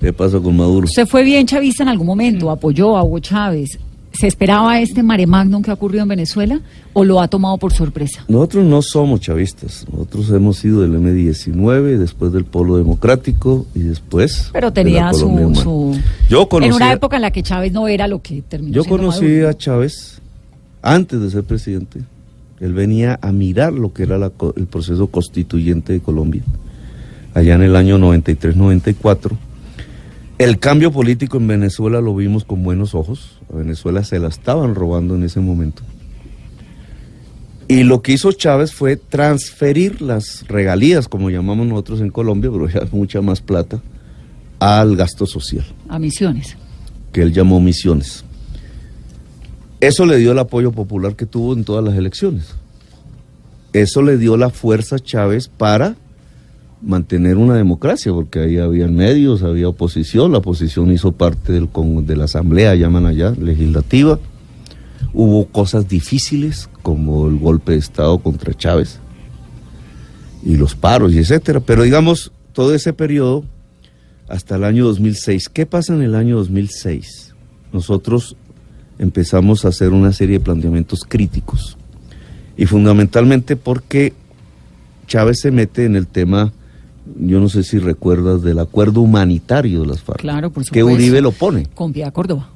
¿Qué pasa con Maduro? ¿Usted fue bien chavista en algún momento? ¿Apoyó a Hugo Chávez? ¿Se esperaba este mare magnum que ha ocurrido en Venezuela o lo ha tomado por sorpresa? Nosotros no somos chavistas. Nosotros hemos sido del M19, después del Polo Democrático y después. Pero tenía de la su, su- Yo conocí, En una época en la que Chávez no era lo que terminó yo conocí Maduro. a Chávez antes de ser presidente. Él venía a mirar lo que era la el proceso constituyente de Colombia, allá en el año 93-94. El cambio político en Venezuela lo vimos con buenos ojos. A Venezuela se la estaban robando en ese momento. Y lo que hizo Chávez fue transferir las regalías, como llamamos nosotros en Colombia, pero ya mucha más plata, al gasto social, A misiones. que él llamó misiones. Eso le dio el apoyo popular que tuvo en todas las elecciones. Eso le dio la fuerza a Chávez para mantener una democracia, porque ahí había medios, había oposición, la oposición hizo parte del, de la asamblea, llaman allá, legislativa. Hubo cosas difíciles, como el golpe de Estado contra Chávez y los paros y etcétera, pero digamos, todo ese periodo hasta el año 2006. ¿Qué pasa en el año 2006? Nosotros empezamos a hacer una serie de planteamientos críticos y fundamentalmente porque Chávez se mete en el tema, yo no sé si recuerdas, del acuerdo humanitario de las FARC. Claro, por Que supuesto. Uribe lo pone. Con Piedad Córdoba.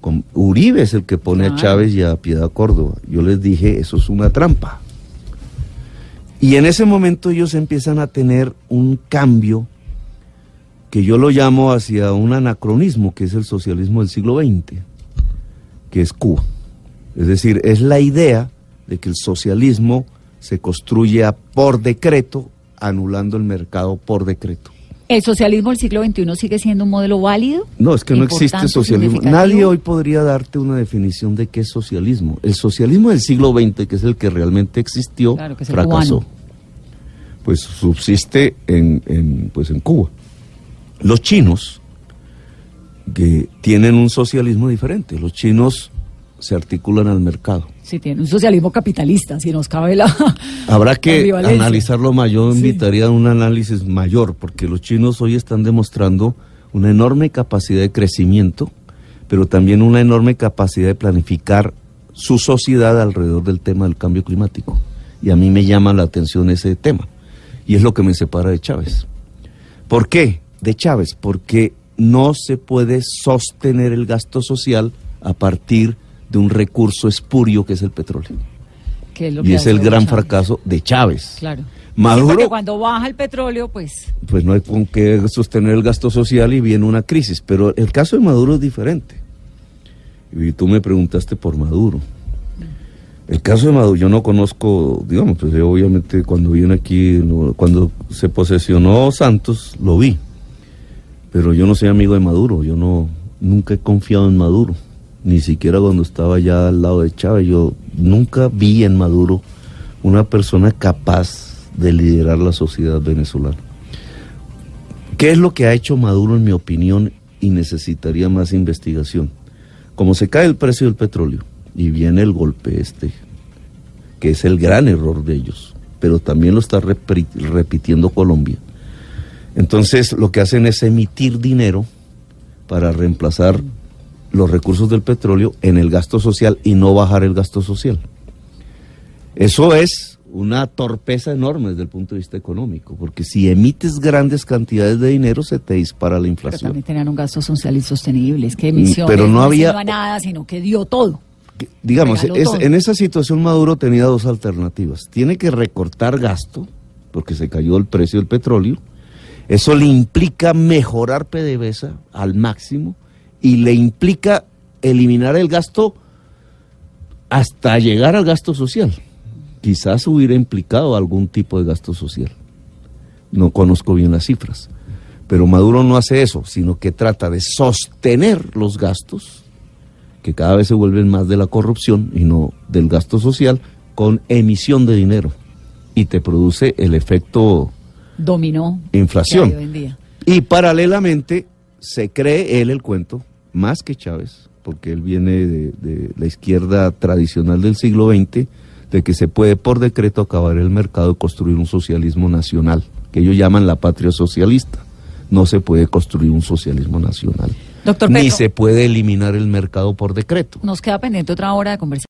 Con- Uribe es el que pone a. Chávez y a Piedad Córdoba. Yo les dije, eso es una trampa. Y en ese momento ellos empiezan a tener un cambio que yo lo llamo hacia un anacronismo, que es el socialismo del siglo XX, que es Cuba. Es decir, es la idea de que el socialismo se construye por decreto, anulando el mercado por decreto. ¿El socialismo del siglo XXI sigue siendo un modelo válido? No, es que no existe socialismo. Nadie hoy podría darte una definición de qué es socialismo. El socialismo del siglo XX, que es el que realmente existió, Claro, que fracasó. cubano. Pues subsiste en, en, pues en Cuba. Los chinos, que tienen un socialismo diferente. Los chinos se articulan al mercado. Sí, tiene un socialismo capitalista, si nos cabe la. Habrá que analizarlo más. Yo Sí. invitaría a un análisis mayor, porque los chinos hoy están demostrando una enorme capacidad de crecimiento, pero también una enorme capacidad de planificar su sociedad alrededor del tema del cambio climático. Y a mí me llama la atención ese tema. Y es lo que me separa de Chávez. ¿Por qué? De Chávez, porque no se puede sostener el gasto social a partir de un recurso espurio que es el petróleo. que es lo Y que es el gran Chávez. fracaso de Chávez. Claro. Sí, Maduro, porque cuando baja el petróleo, pues. pues no hay con qué sostener el gasto social y viene una crisis. Pero el caso de Maduro es diferente. Y tú me preguntaste por Maduro. El caso de Maduro, yo no conozco, digamos, pues yo obviamente cuando vine aquí, cuando se posesionó Santos, lo vi. Pero yo no soy amigo de Maduro, yo no, nunca he confiado en Maduro. Ni siquiera cuando estaba ya al lado de Chávez, yo nunca vi en Maduro una persona capaz de liderar la sociedad venezolana. ¿Qué es lo que ha hecho Maduro, en mi opinión, y necesitaría más investigación? Como se cae el precio del petróleo y viene el golpe este, que es el gran error de ellos, pero también lo está repitiendo Colombia. Entonces lo que hacen es emitir dinero para reemplazar los recursos del petróleo en el gasto social y no bajar el gasto social. Eso es una torpeza enorme desde el punto de vista económico, porque si emites grandes cantidades de dinero se te dispara la Pero inflación. también tenían un gasto social insostenible. Es que emisiones pero no había- nada, sino que dio todo. Que- Digamos, Regaló es- todo. en esa situación Maduro tenía dos alternativas. Tiene que recortar gasto, porque se cayó el precio del petróleo. Eso le implica mejorar PDVSA al máximo y le implica eliminar el gasto hasta llegar al gasto social. Quizás hubiera implicado algún tipo de gasto social. no conozco bien las cifras. Pero Maduro no hace eso, sino que trata de sostener los gastos, que cada vez se vuelven más de la corrupción y no del gasto social, con emisión de dinero. Y te produce el efecto Dominó. inflación. Y paralelamente se cree él el cuento, más que Chávez, porque él viene de, de la izquierda tradicional del siglo XX, de que se puede por decreto acabar el mercado y construir un socialismo nacional, que ellos llaman la patria socialista. No se puede construir un socialismo nacional. Doctor Ni se puede eliminar el mercado por decreto. Nos queda pendiente otra hora de conversación.